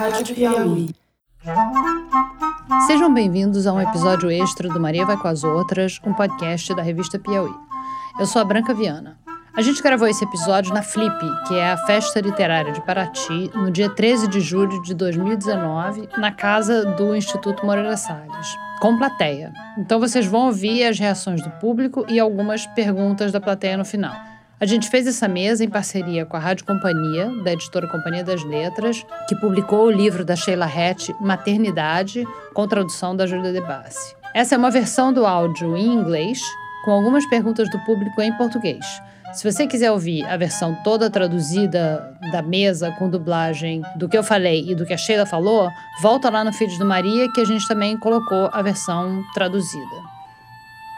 Rádio Piauí. Sejam bem-vindos a um episódio extra do Maria Vai com as Outras, um podcast da revista Piauí. Eu sou a Branca Viana. A gente gravou esse episódio na Flip, que é a festa literária de Paraty, no dia 13 de julho de 2019, na casa do Instituto Moreira Salles, com plateia. Então vocês vão ouvir as reações do público e algumas perguntas da plateia no final. A gente fez essa mesa em parceria com a Rádio Companhia, da editora Companhia das Letras, que publicou o livro da Sheila Hatch, Maternidade, com tradução da Júlia de Bassi. Essa é uma versão do áudio em inglês, com algumas perguntas do público em português. Se você quiser ouvir a versão toda traduzida da mesa com dublagem do que eu falei e do que a Sheila falou, volta lá no feed do Maria que a gente também colocou a versão traduzida.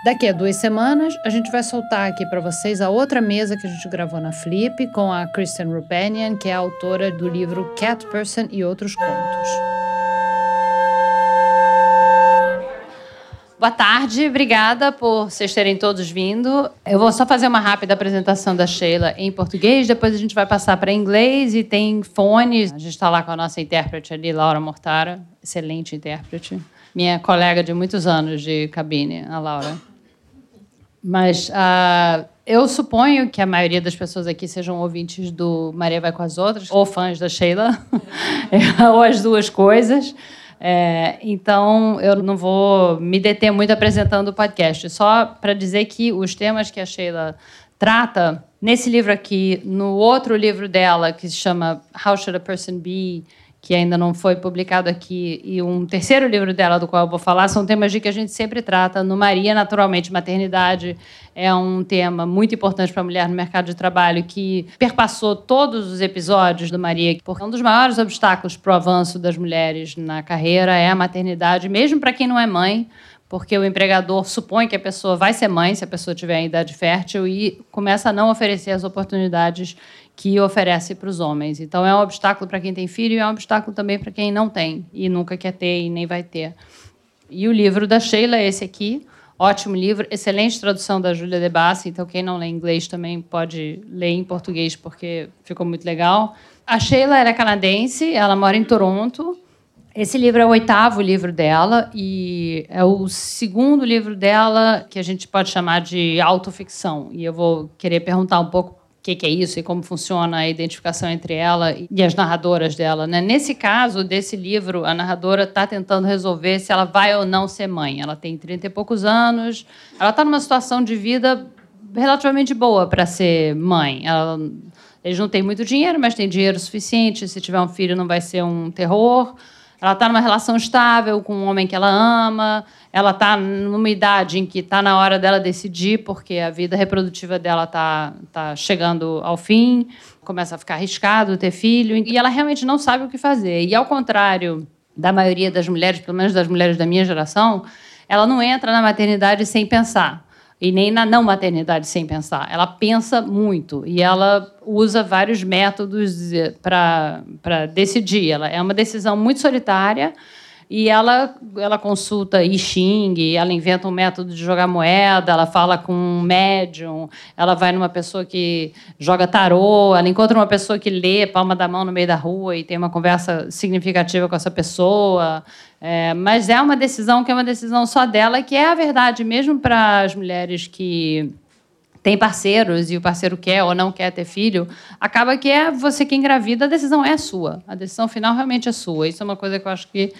Daqui a duas semanas, a gente vai soltar aqui para vocês a outra mesa que a gente gravou na Flip com a Kristen Rupanian, que é autora do livro Cat Person e Outros Contos. Boa tarde, obrigada por vocês terem todos vindo. Eu vou só fazer uma rápida apresentação da Sheila em português, depois a gente vai passar para inglês e tem fones. A gente está lá com a nossa intérprete ali, Laura Mortara, excelente intérprete. Minha colega de muitos anos de cabine, a Laura. Mas uh, eu suponho que a maioria das pessoas aqui sejam ouvintes do Maria Vai com as Outras, ou fãs da Sheila, ou as duas coisas. É, então, eu não vou me deter muito apresentando o podcast, só para dizer que os temas que a Sheila trata nesse livro aqui, no outro livro dela, que se chama How Should a Person Be? Que ainda não foi publicado aqui, e um terceiro livro dela, do qual eu vou falar, são temas de que a gente sempre trata no Maria, naturalmente. Maternidade é um tema muito importante para a mulher no mercado de trabalho, que perpassou todos os episódios do Maria, porque um dos maiores obstáculos para o avanço das mulheres na carreira é a maternidade, mesmo para quem não é mãe porque o empregador supõe que a pessoa vai ser mãe se a pessoa tiver em idade fértil e começa a não oferecer as oportunidades que oferece para os homens. Então é um obstáculo para quem tem filho e é um obstáculo também para quem não tem e nunca quer ter e nem vai ter. E o livro da Sheila é esse aqui, ótimo livro, excelente tradução da Júlia de Bassi, então quem não lê inglês também pode ler em português porque ficou muito legal. A Sheila é canadense, ela mora em Toronto esse livro é o oitavo livro dela e é o segundo livro dela que a gente pode chamar de autoficção. E eu vou querer perguntar um pouco que, que, é isso e como funciona a identificação entre ela e as narradoras dela. Né? Nesse caso desse livro, a narradora está tentando resolver se ela vai ou não ser mãe. Ela tem 30 e poucos anos, ela está numa situação de vida relativamente boa para ser mãe. Ela, eles não têm muito dinheiro, mas têm dinheiro suficiente. Se tiver um filho, não vai ser um terror. Ela está numa relação estável com um homem que ela ama, ela está numa idade em que está na hora dela decidir, porque a vida reprodutiva dela está tá chegando ao fim, começa a ficar arriscado ter filho, e ela realmente não sabe o que fazer. E ao contrário da maioria das mulheres, pelo menos das mulheres da minha geração, ela não entra na maternidade sem pensar e nem na não maternidade sem pensar. Ela pensa muito e ela usa vários métodos para decidir. Ela é uma decisão muito solitária e ela, ela consulta I Ching, ela inventa um método de jogar moeda, ela fala com um médium, ela vai numa pessoa que joga tarô, ela encontra uma pessoa que lê palma da mão no meio da rua e tem uma conversa significativa com essa pessoa. É, mas é uma decisão que é uma decisão só dela, que é a verdade, mesmo para as mulheres que têm parceiros e o parceiro quer ou não quer ter filho, acaba que é você que engravida, a decisão é sua. A decisão final realmente é sua. Isso é uma coisa que eu acho que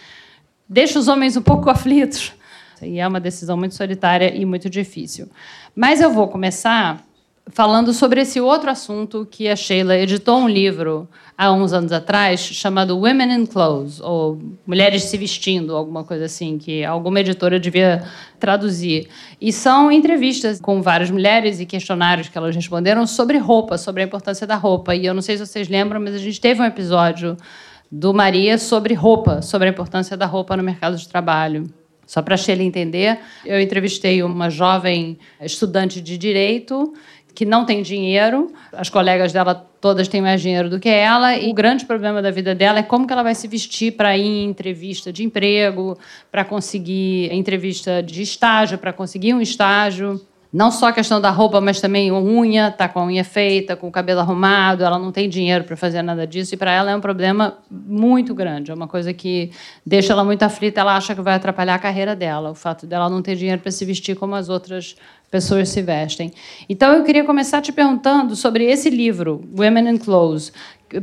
deixa os homens um pouco aflitos. E é uma decisão muito solitária e muito difícil. Mas eu vou começar falando sobre esse outro assunto que a Sheila editou um livro há uns anos atrás chamado Women in Clothes ou Mulheres se vestindo, alguma coisa assim que alguma editora devia traduzir. E são entrevistas com várias mulheres e questionários que elas responderam sobre roupa, sobre a importância da roupa. E eu não sei se vocês lembram, mas a gente teve um episódio do Maria sobre roupa, sobre a importância da roupa no mercado de trabalho. Só para a Sheila entender, eu entrevistei uma jovem estudante de direito que não tem dinheiro, as colegas dela todas têm mais dinheiro do que ela, e o grande problema da vida dela é como que ela vai se vestir para ir em entrevista de emprego, para conseguir entrevista de estágio, para conseguir um estágio. Não só a questão da roupa, mas também unha, tá com a unha feita, com o cabelo arrumado, ela não tem dinheiro para fazer nada disso e para ela é um problema muito grande, é uma coisa que deixa ela muito aflita, ela acha que vai atrapalhar a carreira dela, o fato dela não ter dinheiro para se vestir como as outras pessoas se vestem. Então eu queria começar te perguntando sobre esse livro, Women in Clothes.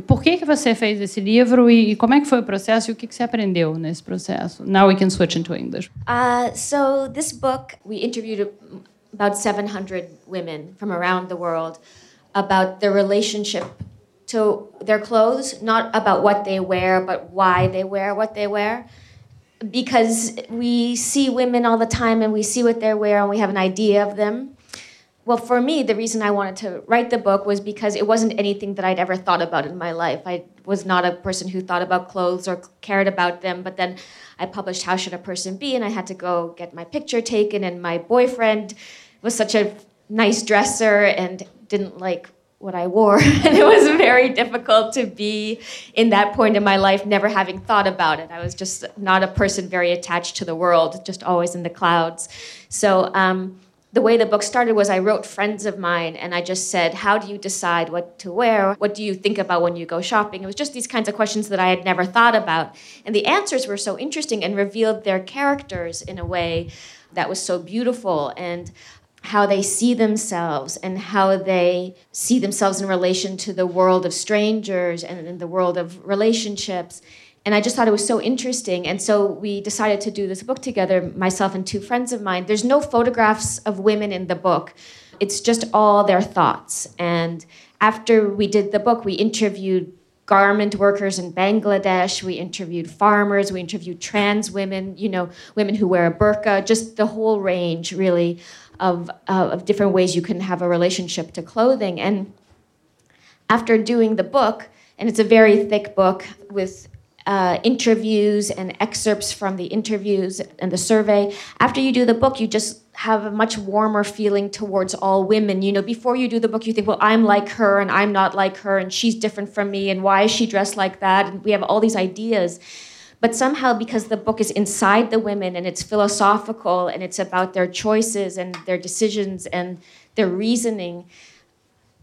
Por que que você fez esse livro e como é que foi o processo e o que que você aprendeu nesse processo? Now we can switch into English. Uh, so this book, we interviewed about 700 women from around the world about their relationship to their clothes, not about what they wear, but why they wear what they wear. Because we see women all the time and we see what they wear and we have an idea of them. Well, for me, the reason I wanted to write the book was because it wasn't anything that I'd ever thought about in my life. I was not a person who thought about clothes or cared about them, but then I published How Should a Person Be, and I had to go get my picture taken, and my boyfriend was such a nice dresser and didn't like what I wore. and it was very difficult to be in that point in my life, never having thought about it. I was just not a person very attached to the world, just always in the clouds. So, um, the way the book started was I wrote friends of mine and I just said, How do you decide what to wear? What do you think about when you go shopping? It was just these kinds of questions that I had never thought about. And the answers were so interesting and revealed their characters in a way that was so beautiful. And how they see themselves and how they see themselves in relation to the world of strangers and in the world of relationships. And I just thought it was so interesting. And so we decided to do this book together, myself and two friends of mine. There's no photographs of women in the book, it's just all their thoughts. And after we did the book, we interviewed garment workers in Bangladesh. We interviewed farmers. We interviewed trans women, you know, women who wear a burqa, just the whole range, really, of, uh, of different ways you can have a relationship to clothing. And after doing the book, and it's a very thick book with uh, interviews and excerpts from the interviews and the survey. After you do the book, you just have a much warmer feeling towards all women. You know, before you do the book, you think, well, I'm like her and I'm not like her and she's different from me and why is she dressed like that? And we have all these ideas. But somehow, because the book is inside the women and it's philosophical and it's about their choices and their decisions and their reasoning,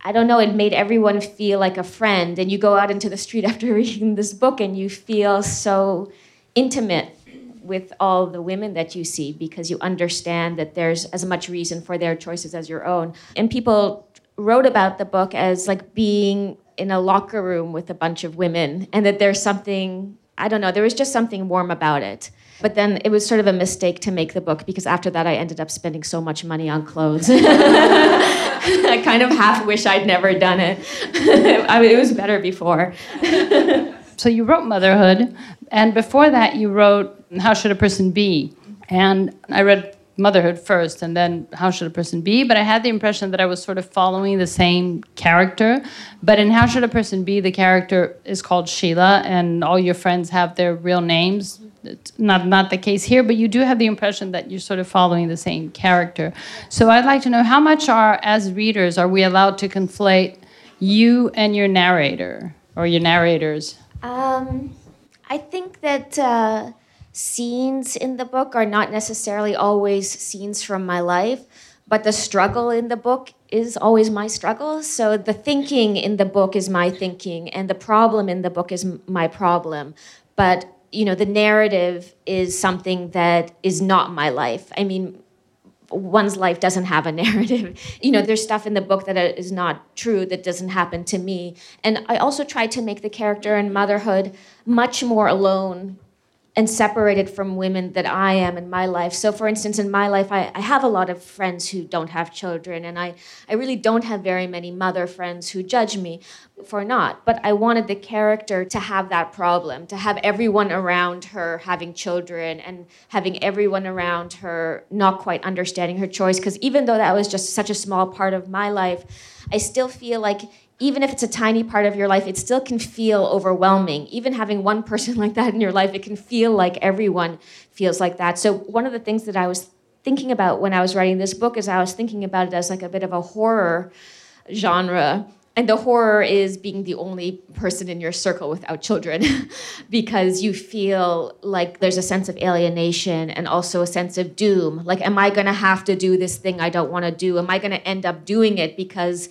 I don't know, it made everyone feel like a friend. And you go out into the street after reading this book and you feel so intimate with all the women that you see because you understand that there's as much reason for their choices as your own. And people wrote about the book as like being in a locker room with a bunch of women and that there's something I don't know, there was just something warm about it. But then it was sort of a mistake to make the book because after that I ended up spending so much money on clothes. I kind of half wish I'd never done it. I mean, it was better before. so you wrote Motherhood, and before that you wrote How Should a Person Be? And I read motherhood first and then how should a person be? But i had the impression that i was sort of following the same character. But in how should a person be the character is called sheila and all your friends have their real names. It's not not the case here but you do have the impression that you're sort of following the same character. So i'd like to know how much are as readers are we allowed to conflate you and your narrator or your narrators? Um, i think that uh scenes in the book are not necessarily always scenes from my life, but the struggle in the book is always my struggle. So the thinking in the book is my thinking, and the problem in the book is my problem. But you know, the narrative is something that is not my life. I mean, one's life doesn't have a narrative. You know, there's stuff in the book that is not true that doesn't happen to me. And I also try to make the character in motherhood much more alone and separated from women that I am in my life. So, for instance, in my life, I, I, have a lot of friends who don't have children, and I, I really don't have very many mother friends who judge me for not. But I wanted the character to have that problem, to have everyone around her having children and having everyone around her not quite understanding her choice. Because even though that was just such a small part of my life, I still feel like even if it's a tiny part of your life, it still can feel overwhelming. Even having one person like that in your life, it can feel like everyone feels like that. So, one of the things that I was thinking about when I was writing this book is I was thinking about it as like a bit of a horror genre and the horror is being the only person in your circle without children because you feel like there's a sense of alienation and also a sense of doom like am i going to have to do this thing i don't want to do am i going to end up doing it because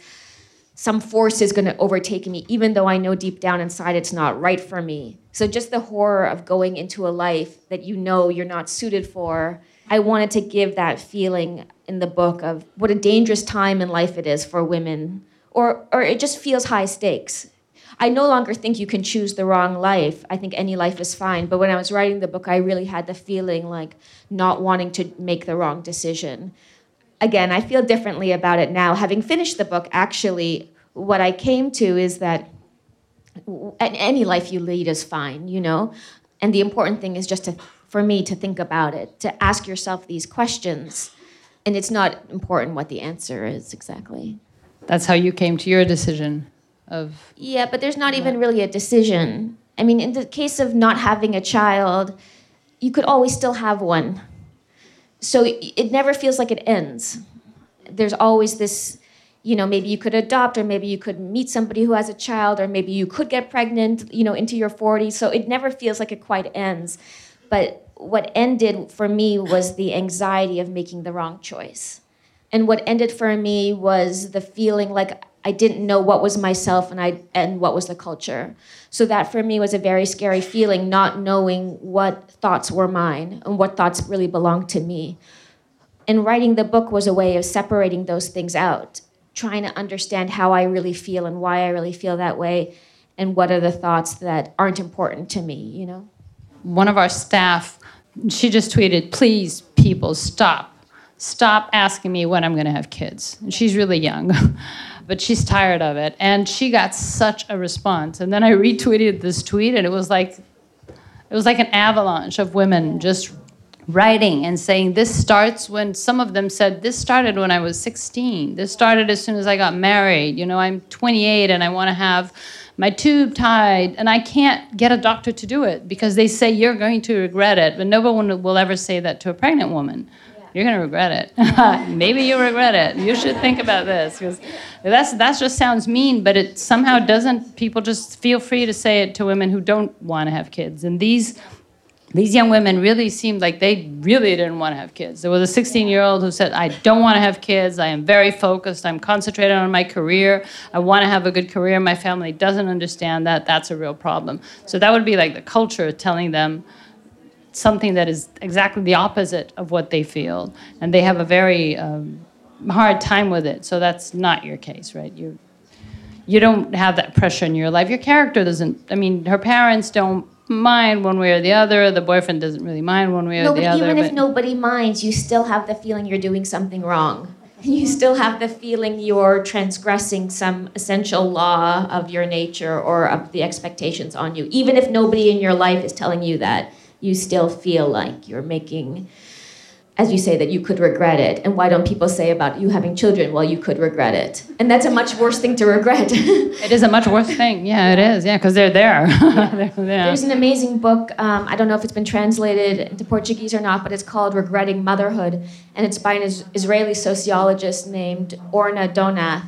some force is going to overtake me even though i know deep down inside it's not right for me so just the horror of going into a life that you know you're not suited for i wanted to give that feeling in the book of what a dangerous time in life it is for women or, or it just feels high stakes. I no longer think you can choose the wrong life. I think any life is fine. But when I was writing the book, I really had the feeling like not wanting to make the wrong decision. Again, I feel differently about it now. Having finished the book, actually, what I came to is that any life you lead is fine, you know? And the important thing is just to, for me to think about it, to ask yourself these questions. And it's not important what the answer is exactly. That's how you came to your decision of. Yeah, but there's not even really a decision. I mean, in the case of not having a child, you could always still have one. So it never feels like it ends. There's always this, you know, maybe you could adopt, or maybe you could meet somebody who has a child, or maybe you could get pregnant, you know, into your 40s. So it never feels like it quite ends. But what ended for me was the anxiety of making the wrong choice. And what ended for me was the feeling like I didn't know what was myself and I and what was the culture. So that for me was a very scary feeling, not knowing what thoughts were mine and what thoughts really belonged to me. And writing the book was a way of separating those things out, trying to understand how I really feel and why I really feel that way, and what are the thoughts that aren't important to me, you know? One of our staff, she just tweeted, please, people, stop stop asking me when I'm going to have kids. And she's really young, but she's tired of it. And she got such a response. And then I retweeted this tweet, and it was like, it was like an avalanche of women just writing and saying this starts when some of them said this started when I was 16. This started as soon as I got married. You know, I'm 28 and I want to have my tube tied and I can't get a doctor to do it because they say you're going to regret it, but no one will ever say that to a pregnant woman you're going to regret it. Maybe you'll regret it. You should think about this because that's that just sounds mean, but it somehow doesn't. People just feel free to say it to women who don't want to have kids, and these. These young women really seemed like they really didn't want to have kids. There was a 16 year old who said, I don't want to have kids. I am very focused. I'm concentrated on my career. I want to have a good career. My family doesn't understand that. That's a real problem. So that would be like the culture telling them, something that is exactly the opposite of what they feel, and they have a very um, hard time with it. So that's not your case, right? You you don't have that pressure in your life. Your character doesn't. I mean, her parents don't mind one way or the other. The boyfriend doesn't really mind one way no, or the other. Even if nobody minds, you still have the feeling you're doing something wrong. You still have the feeling you're transgressing some essential law of your nature or of the expectations on you, even if nobody in your life is telling you that you still feel like you're making as you say that you could regret it. And why don't people say about you having children well you could regret it. And that's a much worse thing to regret. It is a much worse thing. Yeah it is. Yeah because they're there. Yeah. there's an amazing book um, i don't know if it's been translated into portuguese or not but it's called regretting motherhood and it's by an israeli sociologist named orna donath.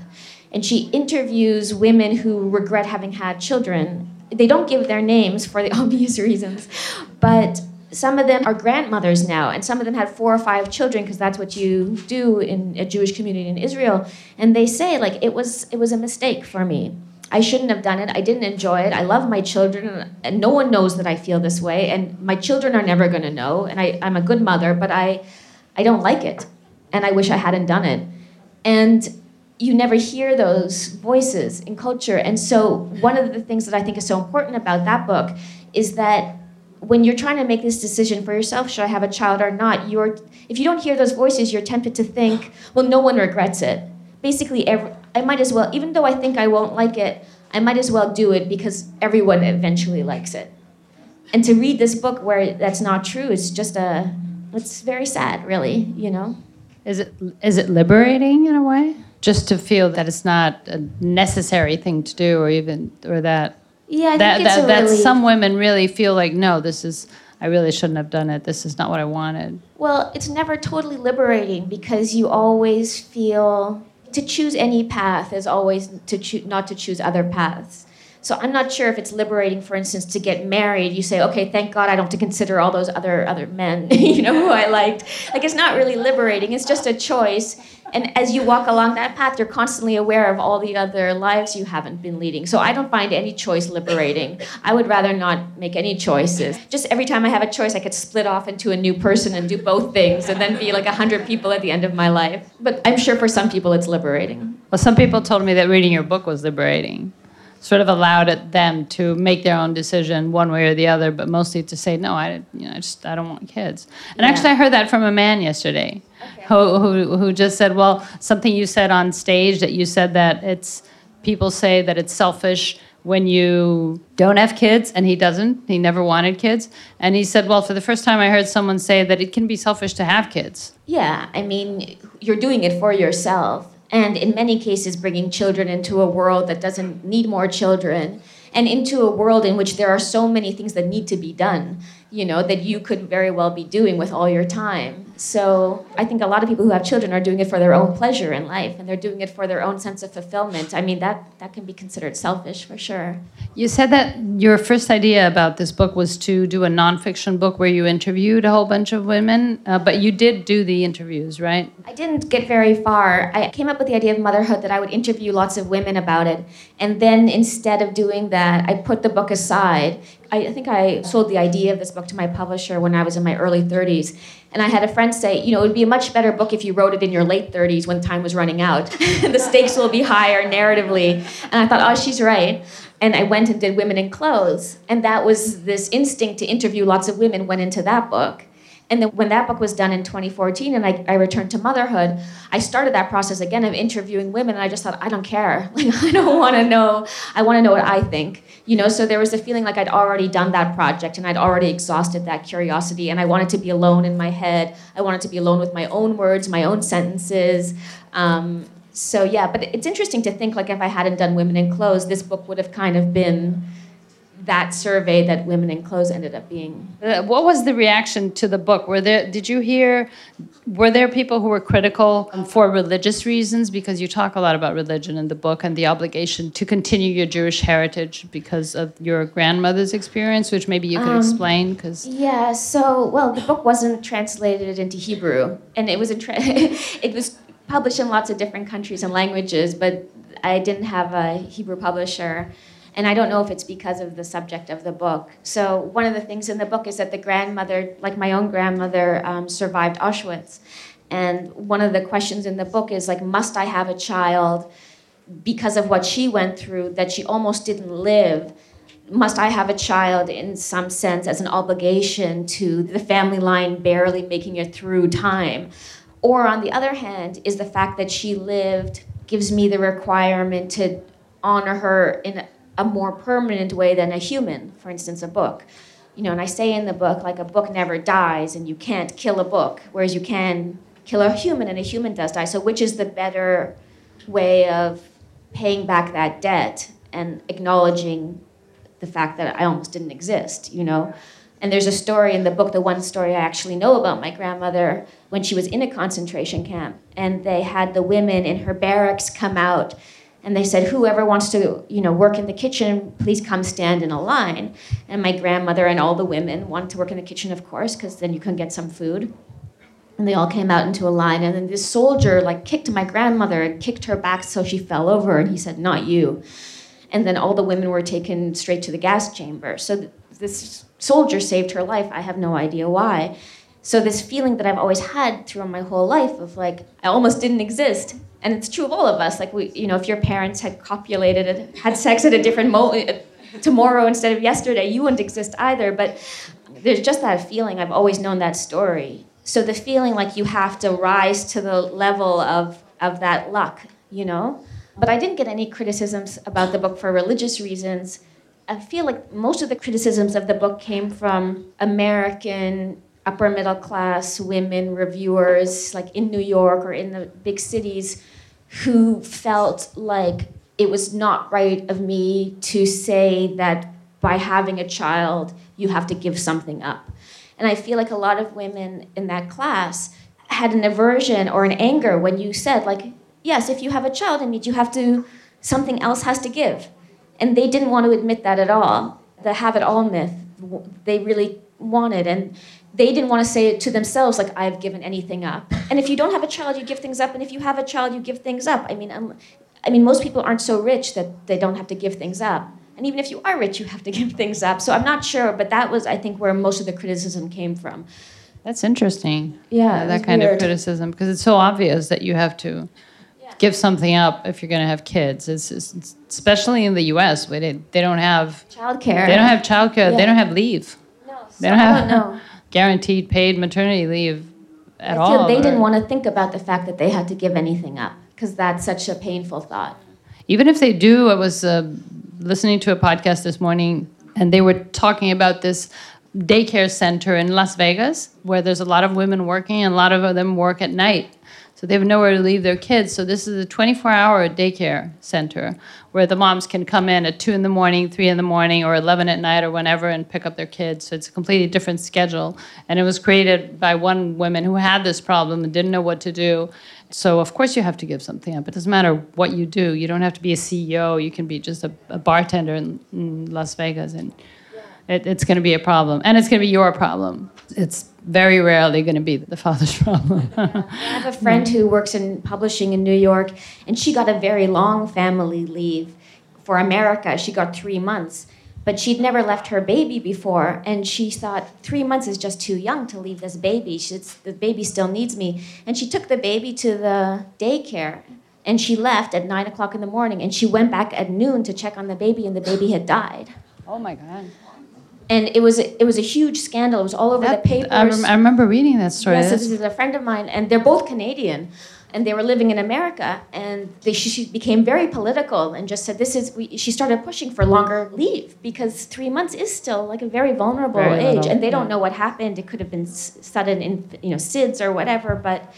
And she interviews women who regret having had children. They don't give their names for the obvious reasons, but some of them are grandmothers now, and some of them had four or five children because that's what you do in a Jewish community in Israel. And they say like it was it was a mistake for me. I shouldn't have done it. I didn't enjoy it. I love my children, and no one knows that I feel this way. And my children are never going to know. And I, I'm a good mother, but I, I don't like it, and I wish I hadn't done it. And you never hear those voices in culture. And so, one of the things that I think is so important about that book is that when you're trying to make this decision for yourself, should I have a child or not, you're, if you don't hear those voices, you're tempted to think, well, no one regrets it. Basically, every, I might as well, even though I think I won't like it, I might as well do it because everyone eventually likes it. And to read this book where that's not true is just a, it's very sad, really, you know? Is it, is it liberating in a way? just to feel that it's not a necessary thing to do or even or that yeah that that, that some women really feel like no this is I really shouldn't have done it this is not what I wanted well it's never totally liberating because you always feel to choose any path is always to choose not to choose other paths. So I'm not sure if it's liberating, for instance, to get married. You say, okay, thank God I don't have to consider all those other other men, you know, who I liked. Like it's not really liberating. It's just a choice. And as you walk along that path, you're constantly aware of all the other lives you haven't been leading. So I don't find any choice liberating. I would rather not make any choices. Just every time I have a choice, I could split off into a new person and do both things and then be like a hundred people at the end of my life. But I'm sure for some people it's liberating. Well, some people told me that reading your book was liberating. Sort of allowed it, them to make their own decision one way or the other, but mostly to say, no, I, you know, I just I don't want kids. And Yeah. actually, I heard that from a man yesterday, who, who who just said, well, something you said on stage that you said that it's people say that it's selfish when you don't have kids, and he doesn't. He never wanted kids, and he said, well, for the first time, I heard someone say that it can be selfish to have kids. Yeah, I mean, you're doing it for yourself. And in many cases, bringing children into a world that doesn't need more children and into a world in which there are so many things that need to be done, you know, that you could very well be doing with all your time. So I think a lot of people who have children are doing it for their own pleasure in life and they're doing it for their own sense of fulfillment. I mean, that, that can be considered selfish for sure. You said that your first idea about this book was to do a nonfiction book where you interviewed a whole bunch of women, uh, but you did do the interviews, right? I didn't get very far. I came up with the idea of motherhood that I would interview lots of women about it. And then instead of doing that, I put the book aside. I, think I sold the idea of this book to my publisher when I was in my early 30s. And I had a friend say, you know, it would be a much better book if you wrote it in your late 30s when time was running out. the stakes will be higher narratively. And I thought, oh, she's right. And I went and did Women in Clothes. And that was this instinct to interview lots of women went into that book. And then when that book was done in 2014 and I, I returned to motherhood, I started that process again of interviewing women and I just thought, I don't care. Like I don't want to know. I want to know what I think. You know, so there was a feeling like I'd already done that project and I'd already exhausted that curiosity and I wanted to be alone in my head. I wanted to be alone with my own words, my own sentences. Um, so yeah, but it's interesting to think like if I hadn't done Women in Clothes, this book would have kind of been that survey that Women in Clothes ended up being. Uh, what was the reaction to the book? Were there? Did you hear? Were there people who were critical um, for religious reasons? Because you talk a lot about religion in the book and the obligation to continue your Jewish heritage because of your grandmother's experience, which maybe you could explain. Because Yeah, so well, the book wasn't translated into Hebrew, and it was a it was published in lots of different countries and languages, but I didn't have a Hebrew publisher, and I don't know if it's because of the subject of the book. So one of the things in the book is that the grandmother, like my own grandmother, um, survived Auschwitz, and one of the questions in the book is like, must I have a child? because of what she went through that she almost didn't live must i have a child in some sense as an obligation to the family line barely making it through time or on the other hand is the fact that she lived gives me the requirement to honor her in a, more permanent way than a human for instance a book you know and i say in the book like a book never dies and you can't kill a book whereas you can kill a human and a human does die so which is the better way of paying back that debt and acknowledging the fact that I almost didn't exist, you know? And there's a story in the book, the one story I actually know about my grandmother when she was in a concentration camp. And they had the women in her barracks come out and they said, whoever wants to, you know, work in the kitchen, please come stand in a line. And my grandmother and all the women wanted to work in the kitchen, of course, because then you can get some food. And they all came out into a line and then this soldier like kicked my grandmother and kicked her back so she fell over and he said not you. And then all the women were taken straight to the gas chamber. So th- this soldier saved her life. I have no idea why so this feeling that i've always had throughout my whole life of like i almost didn't exist. And it's true of all of us. Like we you know if your parents had copulated and had sex at a different moment uh, tomorrow instead of yesterday you wouldn't exist either. But there's just that feeling. I've always known that story. So the feeling like you have to rise to the level of of that luck you know? But i didn't get any criticisms about the book for religious reasons. I feel like most of the criticisms of the book came from american upper middle class women reviewers like in new york or in the big cities who felt like it was not right of me to say that by having a child you have to give something up and I feel like a lot of women in that class had an aversion or an anger when you said, like, yes, if you have a child, it means you have to, something else has to give. And they didn't want to admit that at all. The have it all myth, they really wanted. And they didn't want to say it to themselves, like, I've given anything up. And if you don't have a child, you give things up. And if you have a child, you give things up. I mean, um, I mean, most people aren't so rich that they don't have to give things up. And even if you are rich, you have to give things up. So I'm not sure, but that was, I think, where most of the criticism came from. That's interesting. Yeah, that kind weird. of criticism because it's so obvious that you have to yeah. give something up if you're going to have kids. It's, it's, especially in the U.S. where they, they don't have childcare. They don't have childcare. Yeah. They don't have leave. No, they don't have don't guaranteed paid maternity leave at I all. They or, didn't want to think about the fact that they had to give anything up because that's such a painful thought. Even if they do, I was uh, listening to a podcast this morning, and they were talking about this daycare center in Las Vegas where there's a lot of women working and a lot of them work at night. So they have nowhere to leave their kids. So this is a 24-hour daycare center where the moms can come in at 2 in the morning, 3 in the morning, or 11 at night or whenever and pick up their kids. So it's a completely different schedule. And it was created by one woman who had this problem and didn't know what to do. So of course you have to give something up. It doesn't matter what you do. You don't have to be a CEO. You can be just a, a bartender in, in Las Vegas and it, it's going to be a problem. And it's going to be your problem. It's very rarely going to be the father's problem. I have a friend who works in publishing in New York, and she got a very long family leave for America. She got three months, but she'd never left her baby before, and she thought three months is just too young to leave this baby. She's, the baby still needs me, and she took the baby to the daycare. And she left at nine o'clock in the morning, and she went back at noon to check on the baby, and the baby had died. Oh my God and it was it was a huge scandal. It was all over that, the papers. I, rem- I, remember reading that story. Yes, this is a friend of mine, and they're both Canadian, and they were living in America, and they, she, she, became very political and just said, "This is." We, she started pushing for longer leave because three months is still like a very vulnerable very age, little, and they don't know what happened. It could have been sudden, in, you know, SIDS or whatever, but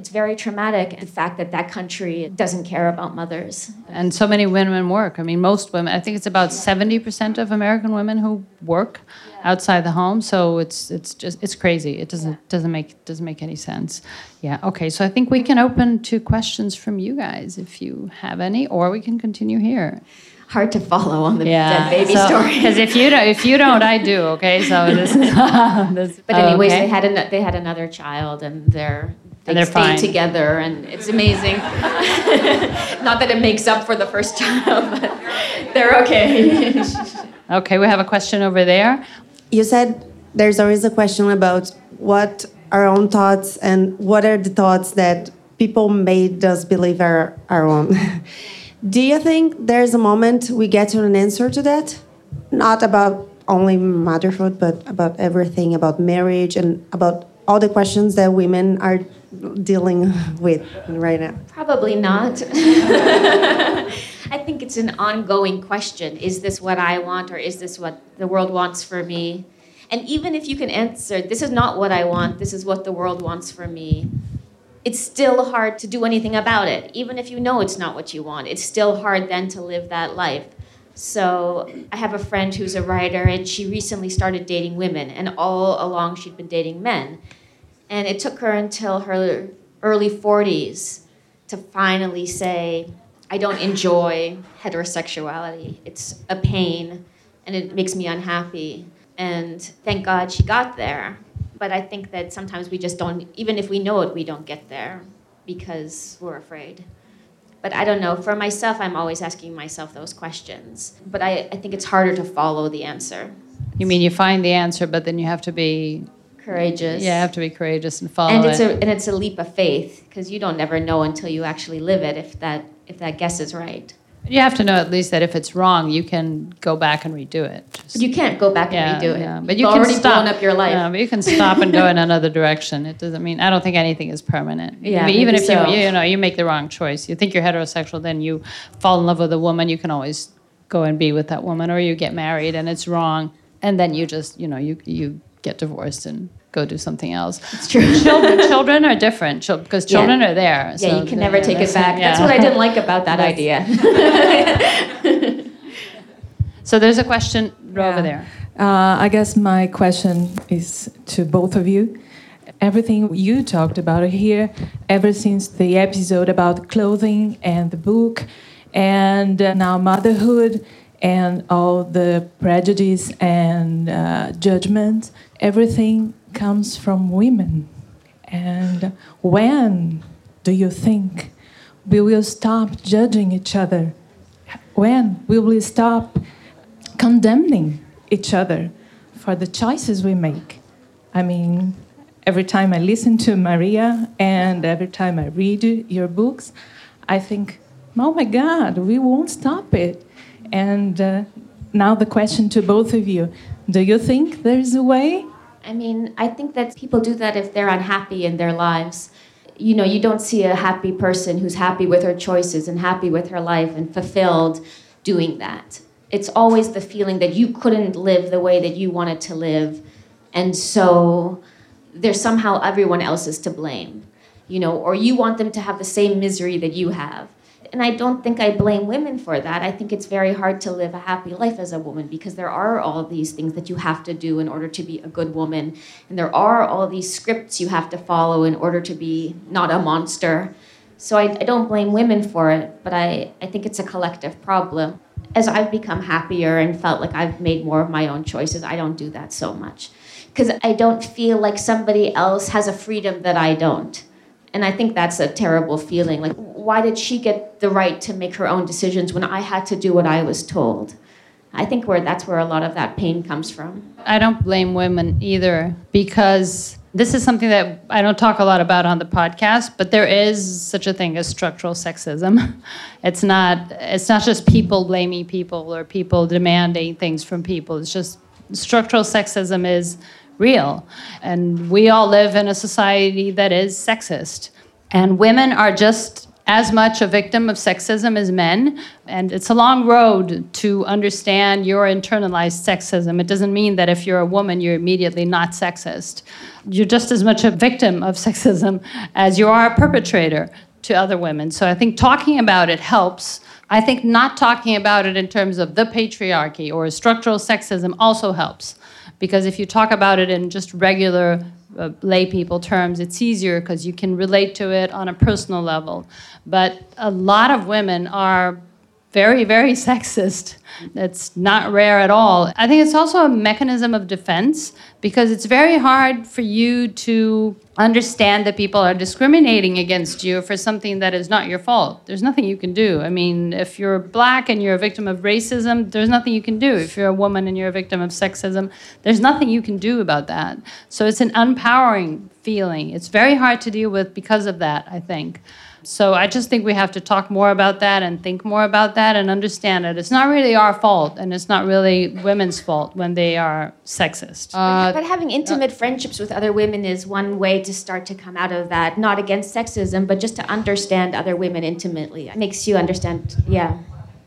it's very traumatic the fact that that country doesn't care about mothers and so many women work i mean most women i think it's about 70% of american women who work outside the home so it's it's just it's crazy it doesn't doesn't make doesn't make any sense yeah okay so i think we can open to questions from you guys if you have any or we can continue here hard to follow on the yeah. dead baby so, story. Because if you don't, if you don't, I do. Okay, so this. is. this but anyways, okay. they had an, they had another child, and they're they and stay fine. together, and it's amazing. Not that it makes up for the first child, but they're okay. okay, we have a question over there. You said there's always a question about what our own thoughts and what are the thoughts that people made us believe are our own. Do you think there's a moment we get to an answer to that? Not about only motherhood, but about everything, about marriage and about all the questions that women are dealing with right now? Probably not. I think it's an ongoing question. Is this what I want, or is this what the world wants for me? And even if you can answer, this is not what I want, this is what the world wants for me, it's still hard to do anything about it. Even if you know it's not what you want, it's still hard then to live that life. So I have a friend who's a writer, and she recently started dating women, and all along she'd been dating men. And it took her until her early 40s to finally say, I don't enjoy heterosexuality. It's a pain and it makes me unhappy. And thank God she got there. But I think that sometimes we just don't, even if we know it, we don't get there because we're afraid. But I don't know. For myself, I'm always asking myself those questions. But I, I think it's harder to follow the answer. You mean you find the answer, but then you have to be courageous. Yeah, you have to be courageous and follow and it's it. A, and it's a leap of faith because you don't never know until you actually live it if that if that guess is right. You have to know at least that if it's wrong, you can go back and redo it. Just, you can't go back yeah, and redo it. Yeah. But you You've can already stop. blown up your life. Yeah, but you can stop and go in another direction. It doesn't mean I don't think anything is permanent. Yeah, even if so. you you know you make the wrong choice, you think you're heterosexual, then you fall in love with a woman. You can always go and be with that woman, or you get married and it's wrong, and then you just you know you you get divorced and go do something else. It's true. children, children are different because children yeah. are there. So yeah, you can never take it back. Yeah. That's what I didn't like about that idea. so there's a question yeah. over there. Uh, I guess my question is to both of you. everything you talked about here, ever since the episode about clothing and the book, and uh, now motherhood and all the prejudice and uh, judgment, everything comes from women. And when do you think we will stop judging each other? When will we stop condemning each other for the choices we make? I mean, every time I listen to Maria and every time I read your books, I think, oh my God, we won't stop it. And uh, now the question to both of you do you think there's a way? I mean, I think that people do that if they're unhappy in their lives. You know, you don't see a happy person who's happy with her choices and happy with her life and fulfilled doing that. It's always the feeling that you couldn't live the way that you wanted to live. And so there's somehow everyone else is to blame, you know, or you want them to have the same misery that you have and I don't think I blame women for that. I think it's very hard to live a happy life as a woman because there are all these things that you have to do in order to be a good woman. And there are all these scripts you have to follow in order to be not a monster. So I, I don't blame women for it, but I, I think it's a collective problem. As I've become happier and felt like I've made more of my own choices, I don't do that so much. Because I don't feel like somebody else has a freedom that I don't and I think that's a terrible feeling. Like, why did she get the right to make her own decisions when I had to do what I was told? I think where that's where a lot of that pain comes from. I don't blame women either because this is something that I don't talk a lot about on the podcast, but there is such a thing as structural sexism. It's not it's not just people blaming people or people demanding things from people. It's just structural sexism is real. And we all live in a society that is sexist. And women are just as much a victim of sexism as men. And it's a long road to understand your internalized sexism. It doesn't mean that if you're a woman, you're immediately not sexist. You're just as much a victim of sexism as you are a perpetrator to other women. So I think talking about it helps. I think not talking about it in terms of the patriarchy or structural sexism also helps because if you talk about it in just regular uh, lay people terms, it's easier because you can relate to it on a personal level. But a lot of women are very, very sexist. That's not rare at all. I think it's also a mechanism of defense because it's very hard for you to understand that people are discriminating against you for something that is not your fault. There's nothing you can do. I mean, if you're black and you're a victim of racism, there's nothing you can do. If you're a woman and you're a victim of sexism, there's nothing you can do about that. So it's an empowering feeling. It's very hard to deal with because of that, I think. So I just think we have to talk more about that and think more about that and understand it. It's not really our fault, and it's not really women's fault when they are sexist. Uh, but having intimate uh, friendships with other women is one way to start to come out of that, not against sexism, but just to understand other women intimately. It makes you understand, yeah.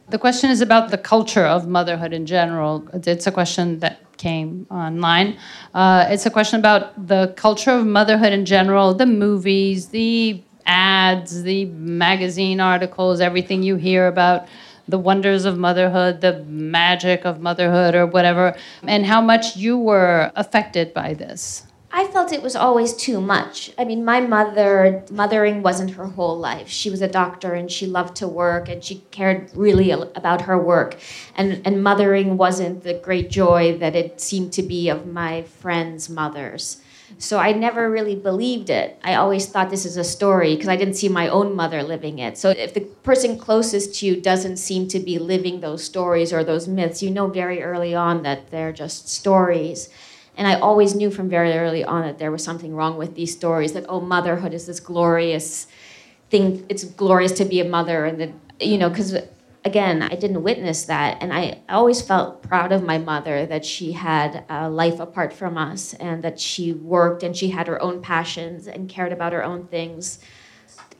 The question is about the culture of motherhood in general. It's a question that came online. Uh, it's a question about the culture of motherhood in general, the movies, the ads, the magazine articles, everything you hear about the wonders of motherhood, the magic of motherhood, or whatever, and how much you were affected by this. I felt it was always too much. I mean, my mother, mothering wasn't her whole life. She was a doctor and she loved to work and she cared really about her work. And, and mothering wasn't the great joy that it seemed to be of my friends' mothers. So I never really believed it. I always thought this is a story because I didn't see my own mother living it. So if the person closest to you doesn't seem to be living those stories or those myths, you know very early on that they're just stories. And I always knew from very early on that there was something wrong with these stories that, oh, motherhood is this glorious thing. It's glorious to be a mother. And that, you know, because again, I didn't witness that. And I always felt proud of my mother that she had a life apart from us and that she worked and she had her own passions and cared about her own things.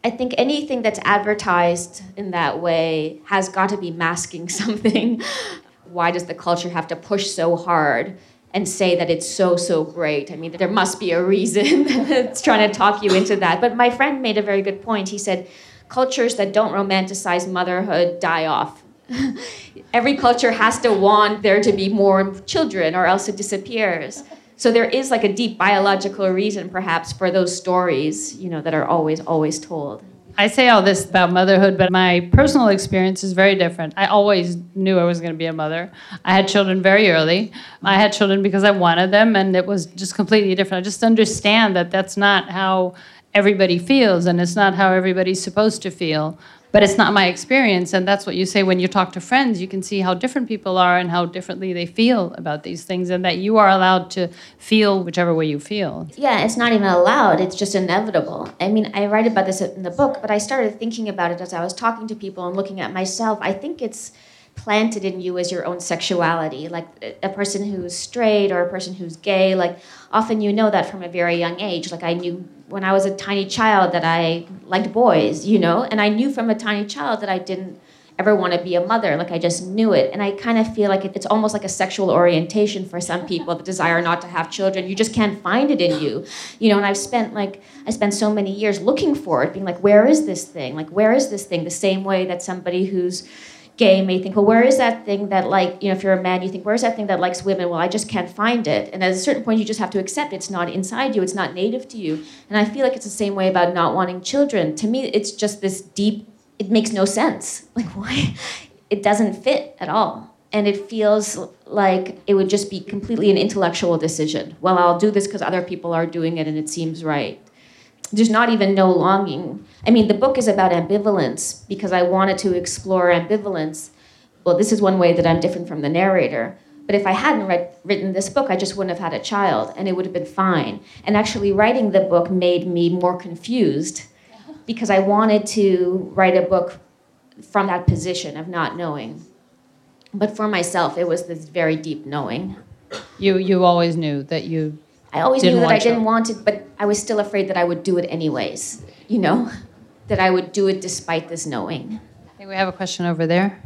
I think anything that's advertised in that way has got to be masking something. Why does the culture have to push so hard and say that it's so, so great? I mean, there must be a reason that's trying to talk you into that. But my friend made a very good point. He said, cultures that don't romanticize motherhood die off. Every culture has to want there to be more children or else it disappears. So there is like a deep biological reason, perhaps, for those stories, you know, that are always, always told. I say all this about motherhood, but my personal experience is very different. I always knew I was going to be a mother. I had children very early. I had children because I wanted them, and it was just completely different. I just understand that that's not how everybody feels, and it's not how everybody's supposed to feel but it's not my experience. And that's what you say when you talk to friends you can see how different people are and how differently they feel about these things and that you are allowed to feel whichever way you feel. Yeah it's not even allowed it's just inevitable. I mean i write about this in the book but i started thinking about it as i was talking to people and looking at myself. I think it's planted in you as your own sexuality like a person who's straight or a person who's gay like often you know that from a very young age like i knew when I was a tiny child that I liked boys, you know, and I knew from a tiny child that I didn't ever want to be a mother. Like I just knew it. And I kind of feel like it's almost like a sexual orientation for some people, the desire not to have children. You just can't find it in you. You know, and I've spent like I spent so many years looking for it, being like, where is this thing? Like where is this thing? The same way that somebody who's gay may think, well, where is that thing that like, you know, if you're a man, you think, where's that thing that likes women? Well, I just can't find it. And at a certain point, you just have to accept it's not inside you, it's not native to you. And I feel like it's the same way about not wanting children. To me, it's just this deep, it makes no sense. Like, why? It doesn't fit at all. And it feels like it would just be completely an intellectual decision. Well, I'll do this because other people are doing it and it seems right there's not even no longing. I mean, the book is about ambivalence because I wanted to explore ambivalence. Well, this is one way that I'm different from the narrator. But if I hadn't read, written this book, I just wouldn't have had a child and it would have been fine. And actually, writing the book made me more confused because I wanted to write a book from that position of not knowing. But for myself, it was this very deep knowing. You, you always knew that you I always knew that I didn't want it, but I was still afraid that I would do it anyways, you know? That I would do it despite this knowing. I think we have a question over there.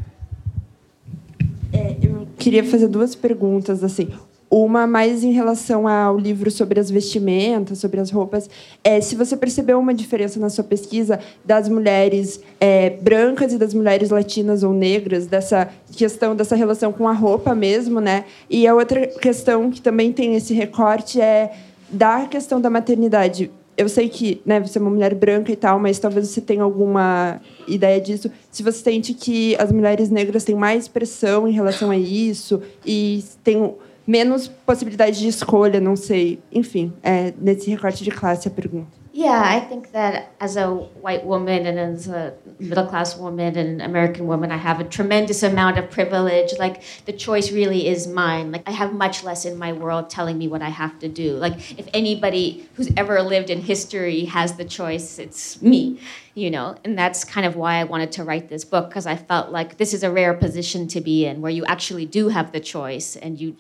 É, eu queria fazer duas perguntas assim. Uma mais em relação ao livro sobre as vestimentas, sobre as roupas. É, se você percebeu uma diferença na sua pesquisa das mulheres é, brancas e das mulheres latinas ou negras, dessa questão, dessa relação com a roupa mesmo, né? E a outra questão que também tem esse recorte é da questão da maternidade. Eu sei que né, você é uma mulher branca e tal, mas talvez você tenha alguma ideia disso. Se você sente que as mulheres negras têm mais pressão em relação a isso e tem menos possibilidade de escolha, não sei. Enfim, é nesse recorte de classe a pergunta. Yeah, I think that as a white woman and as a middle class woman and American woman, I have a tremendous amount of privilege. Like, the choice really is mine. Like, I have much less in my world telling me what I have to do. Like, if anybody who's ever lived in history has the choice, it's me, you know? And that's kind of why I wanted to write this book, because I felt like this is a rare position to be in where you actually do have the choice and you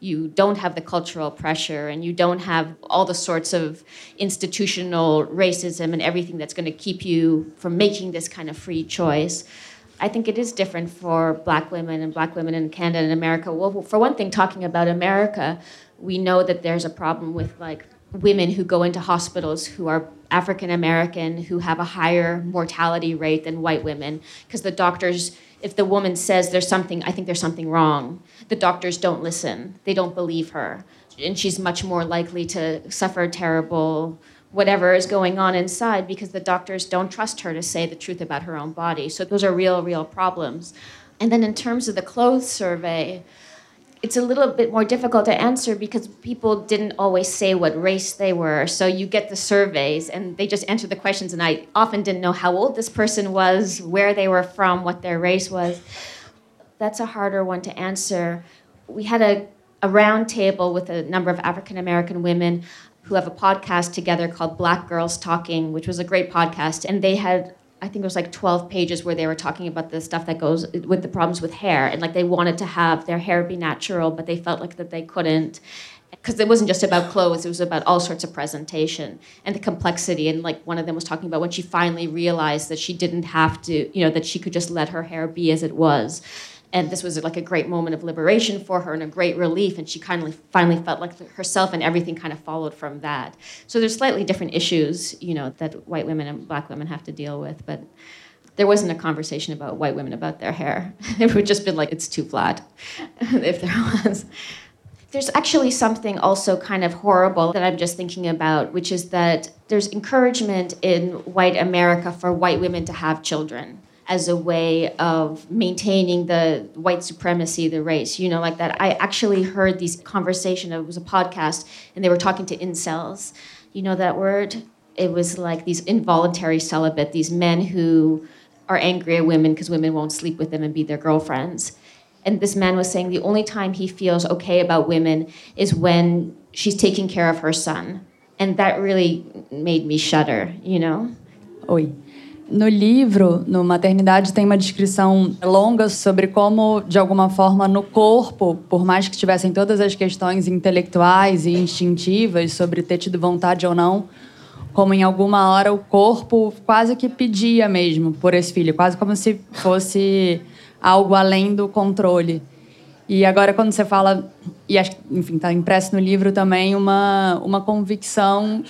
you don't have the cultural pressure and you don't have all the sorts of institutional racism and everything that's going to keep you from making this kind of free choice. I think it is different for black women and black women in Canada and America. Well, for one thing, talking about America, we know that there's a problem with like women who go into hospitals who are African American who have a higher mortality rate than white women because the doctors if the woman says there's something, I think there's something wrong, the doctors don't listen. They don't believe her. And she's much more likely to suffer terrible whatever is going on inside because the doctors don't trust her to say the truth about her own body. So those are real, real problems. And then in terms of the clothes survey, it's a little bit more difficult to answer because people didn't always say what race they were. So you get the surveys and they just answer the questions, and I often didn't know how old this person was, where they were from, what their race was. That's a harder one to answer. We had a, a round table with a number of African American women who have a podcast together called Black Girls Talking, which was a great podcast, and they had I think it was like 12 pages where they were talking about the stuff that goes with the problems with hair and like they wanted to have their hair be natural but they felt like that they couldn't because it wasn't just about clothes it was about all sorts of presentation and the complexity and like one of them was talking about when she finally realized that she didn't have to you know that she could just let her hair be as it was and this was like a great moment of liberation for her and a great relief. And she kind of finally felt like herself and everything kind of followed from that. So there's slightly different issues you know that white women and black women have to deal with. But there wasn't a conversation about white women about their hair. It would just been like it's too flat if there was. There's actually something also kind of horrible that I'm just thinking about, which is that there's encouragement in white America for white women to have children as a way of maintaining the white supremacy, the race, you know, like that. I actually heard these conversation. It was a podcast, and they were talking to incels. You know that word? It was like these involuntary celibate, these men who are angry at women because women won't sleep with them and be their girlfriends. And this man was saying the only time he feels okay about women is when she's taking care of her son. And that really made me shudder, you know? Oi. No livro, no Maternidade, tem uma descrição longa sobre como, de alguma forma, no corpo, por mais que tivessem todas as questões intelectuais e instintivas sobre ter tido vontade ou não, como em alguma hora o corpo quase que pedia mesmo por esse filho, quase como se fosse algo além do controle. E agora, quando você fala, e acho enfim, está impresso no livro também uma, uma convicção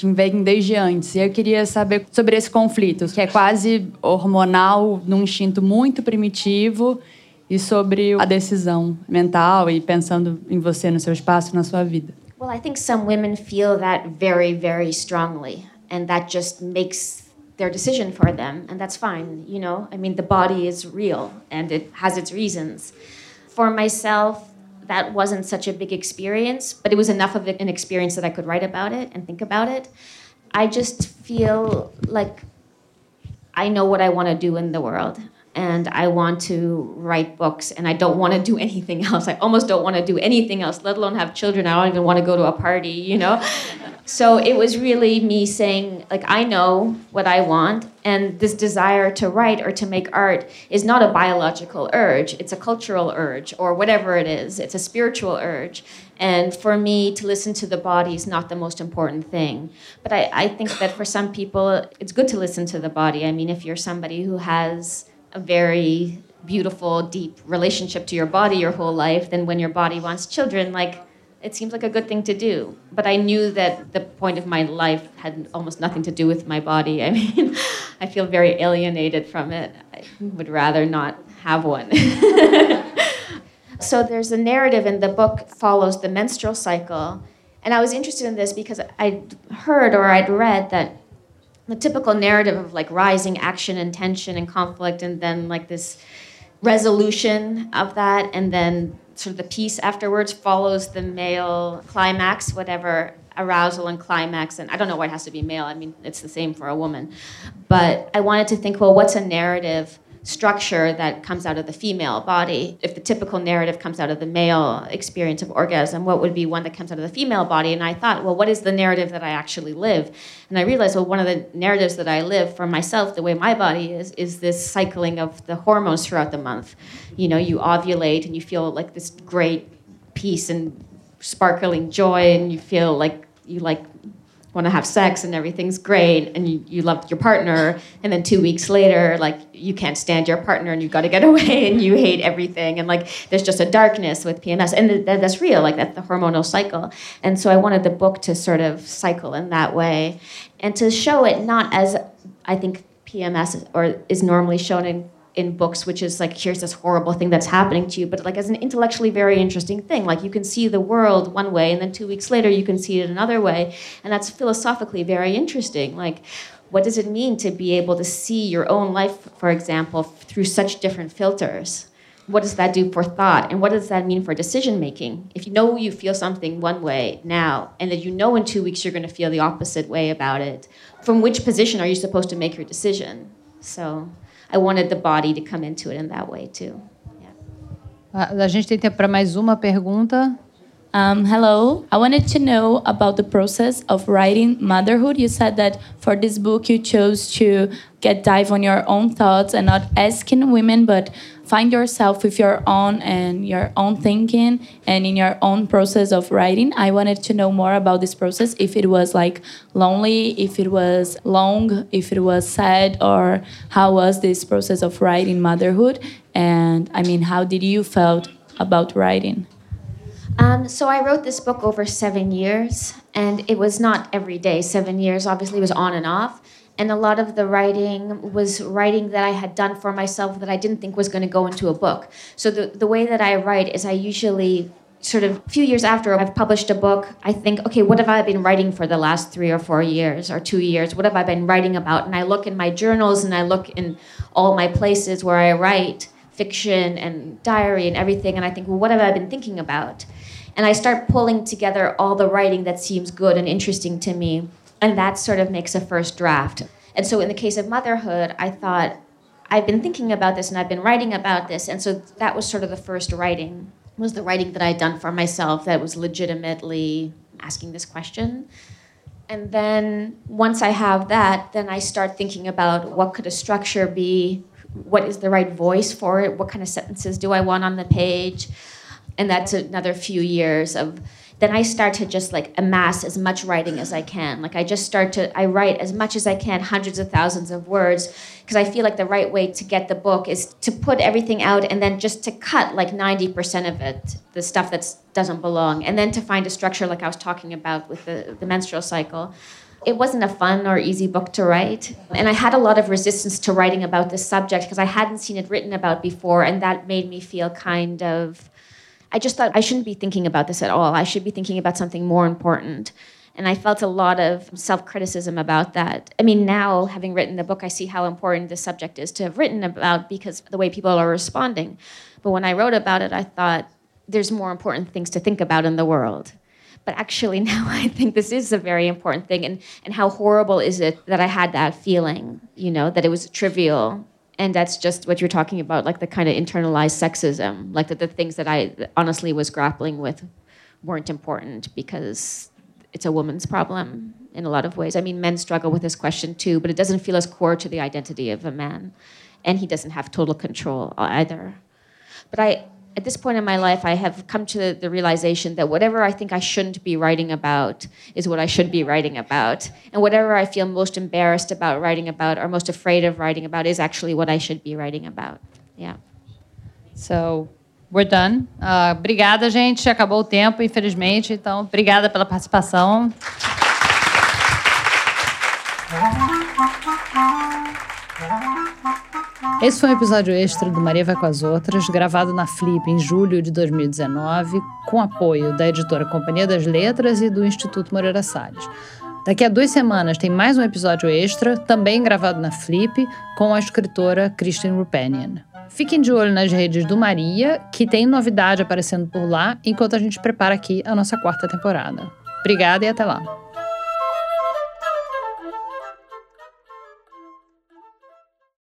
que vem desde antes. E eu queria saber sobre esse conflito, que é quase hormonal, num instinto muito primitivo, e sobre a decisão mental e pensando em você, no seu espaço, na sua vida. Well, I think some women feel that very, very strongly, and that just makes their decision for them, and that's fine. You know, I mean, the body is real and it has its reasons. For myself, that wasn't such a big experience, but it was enough of an experience that I could write about it and think about it. I just feel like I know what I want to do in the world. And I want to write books, and I don't want to do anything else. I almost don't want to do anything else, let alone have children. I don't even want to go to a party, you know? So it was really me saying, like, I know what I want, and this desire to write or to make art is not a biological urge, it's a cultural urge, or whatever it is. It's a spiritual urge. And for me, to listen to the body is not the most important thing. But I, I think that for some people, it's good to listen to the body. I mean, if you're somebody who has a very beautiful, deep relationship to your body your whole life, then when your body wants children, like it seems like a good thing to do. But I knew that the point of my life had almost nothing to do with my body. I mean, I feel very alienated from it. I would rather not have one. so there's a narrative in the book follows the menstrual cycle. And I was interested in this because I'd heard or I'd read that the typical narrative of like rising action and tension and conflict and then like this resolution of that and then sort of the peace afterwards follows the male climax whatever arousal and climax and i don't know why it has to be male i mean it's the same for a woman. But i wanted to think well what's a narrative structure that comes out of the female body. If the typical narrative comes out of the male experience of orgasm, what would be one that comes out of the female body? And I thought, well, what is the narrative that I actually live? And I realized, well, one of the narratives that I live for myself, the way my body is, is this cycling of the hormones throughout the month. You know, you ovulate and you feel like this great peace and sparkling joy, and you feel like you like want to have sex and everything's great and you, you love your partner and then two weeks later like you can't stand your partner and you've got to get away and you hate everything and like there's just a darkness with pms and th- that's real like that's the hormonal cycle. And so i wanted the book to sort of cycle in that way and to show it not as i think pms or is normally shown in in books, which is like, here's this horrible thing that's happening to you, but like as an intellectually very interesting thing. Like you can see the world one way, and then two weeks later you can see it another way, and that's philosophically very interesting. Like, what does it mean to be able to see your own life, for example, through such different filters? What does that do for thought? And what does that mean for decision making? If you know you feel something one way now, and that you know in two weeks you're going to feel the opposite way about it, from which position are you supposed to make your decision? So I wanted the body to come into it in that way too. Yeah. A gente tem tempo para mais uma pergunta. Um, hello. I wanted to know about the process of writing motherhood. You said that for this book you chose to get dive on your own thoughts and not asking women, but find yourself with your own and your own thinking and in your own process of writing. I wanted to know more about this process. If it was like lonely, if it was long, if it was sad, or how was this process of writing motherhood? And I mean, how did you felt about writing? Um, so I wrote this book over seven years, and it was not every day. Seven years, obviously, was on and off. And a lot of the writing was writing that I had done for myself that I didn't think was going to go into a book. So the, the way that I write is I usually sort of a few years after I've published a book, I think, okay, what have I been writing for the last three or four years or two years? What have I been writing about? And I look in my journals and I look in all my places where I write fiction and diary and everything, and I think, well, what have I been thinking about? And I start pulling together all the writing that seems good and interesting to me, and that sort of makes a first draft. And so in the case of motherhood, I thought, I've been thinking about this and I've been writing about this, and so that was sort of the first writing was the writing that I'd done for myself that was legitimately asking this question. And then once I have that, then I start thinking about what could a structure be? What is the right voice for it? What kind of sentences do I want on the page? And that's another few years of then I start to just like amass as much writing as I can. Like I just start to I write as much as I can, hundreds of thousands of words, because I feel like the right way to get the book is to put everything out and then just to cut like 90% of it, the stuff that doesn't belong, and then to find a structure like I was talking about with the, the menstrual cycle. It wasn't a fun or easy book to write. And I had a lot of resistance to writing about this subject because I hadn't seen it written about before, and that made me feel kind of I just thought I shouldn't be thinking about this at all. I should be thinking about something more important. And I felt a lot of self criticism about that. I mean, now, having written the book, I see how important this subject is to have written about because the way people are responding. But when I wrote about it, I thought there's more important things to think about in the world. But actually, now I think this is a very important thing. And, and how horrible is it that I had that feeling, you know, that it was trivial and that's just what you're talking about like the kind of internalized sexism like that the things that i honestly was grappling with weren't important because it's a woman's problem in a lot of ways. I mean men struggle with this question too but it doesn't feel as core to the identity of a man. And he doesn't have total control either. But i at this point in my life, I have come to the realization that whatever I think I shouldn't be writing about is what I should be writing about. And whatever I feel most embarrassed about writing about or most afraid of writing about is actually what I should be writing about. Yeah. So, we're done. Uh, obrigada, gente. Acabou o tempo, infelizmente. Então, obrigada pela participação. Esse foi um episódio extra do Maria Vai com as Outras, gravado na Flip em julho de 2019, com apoio da editora Companhia das Letras e do Instituto Moreira Salles. Daqui a duas semanas tem mais um episódio extra, também gravado na Flip, com a escritora Kristen Rupenian. Fiquem de olho nas redes do Maria, que tem novidade aparecendo por lá, enquanto a gente prepara aqui a nossa quarta temporada. Obrigada e até lá!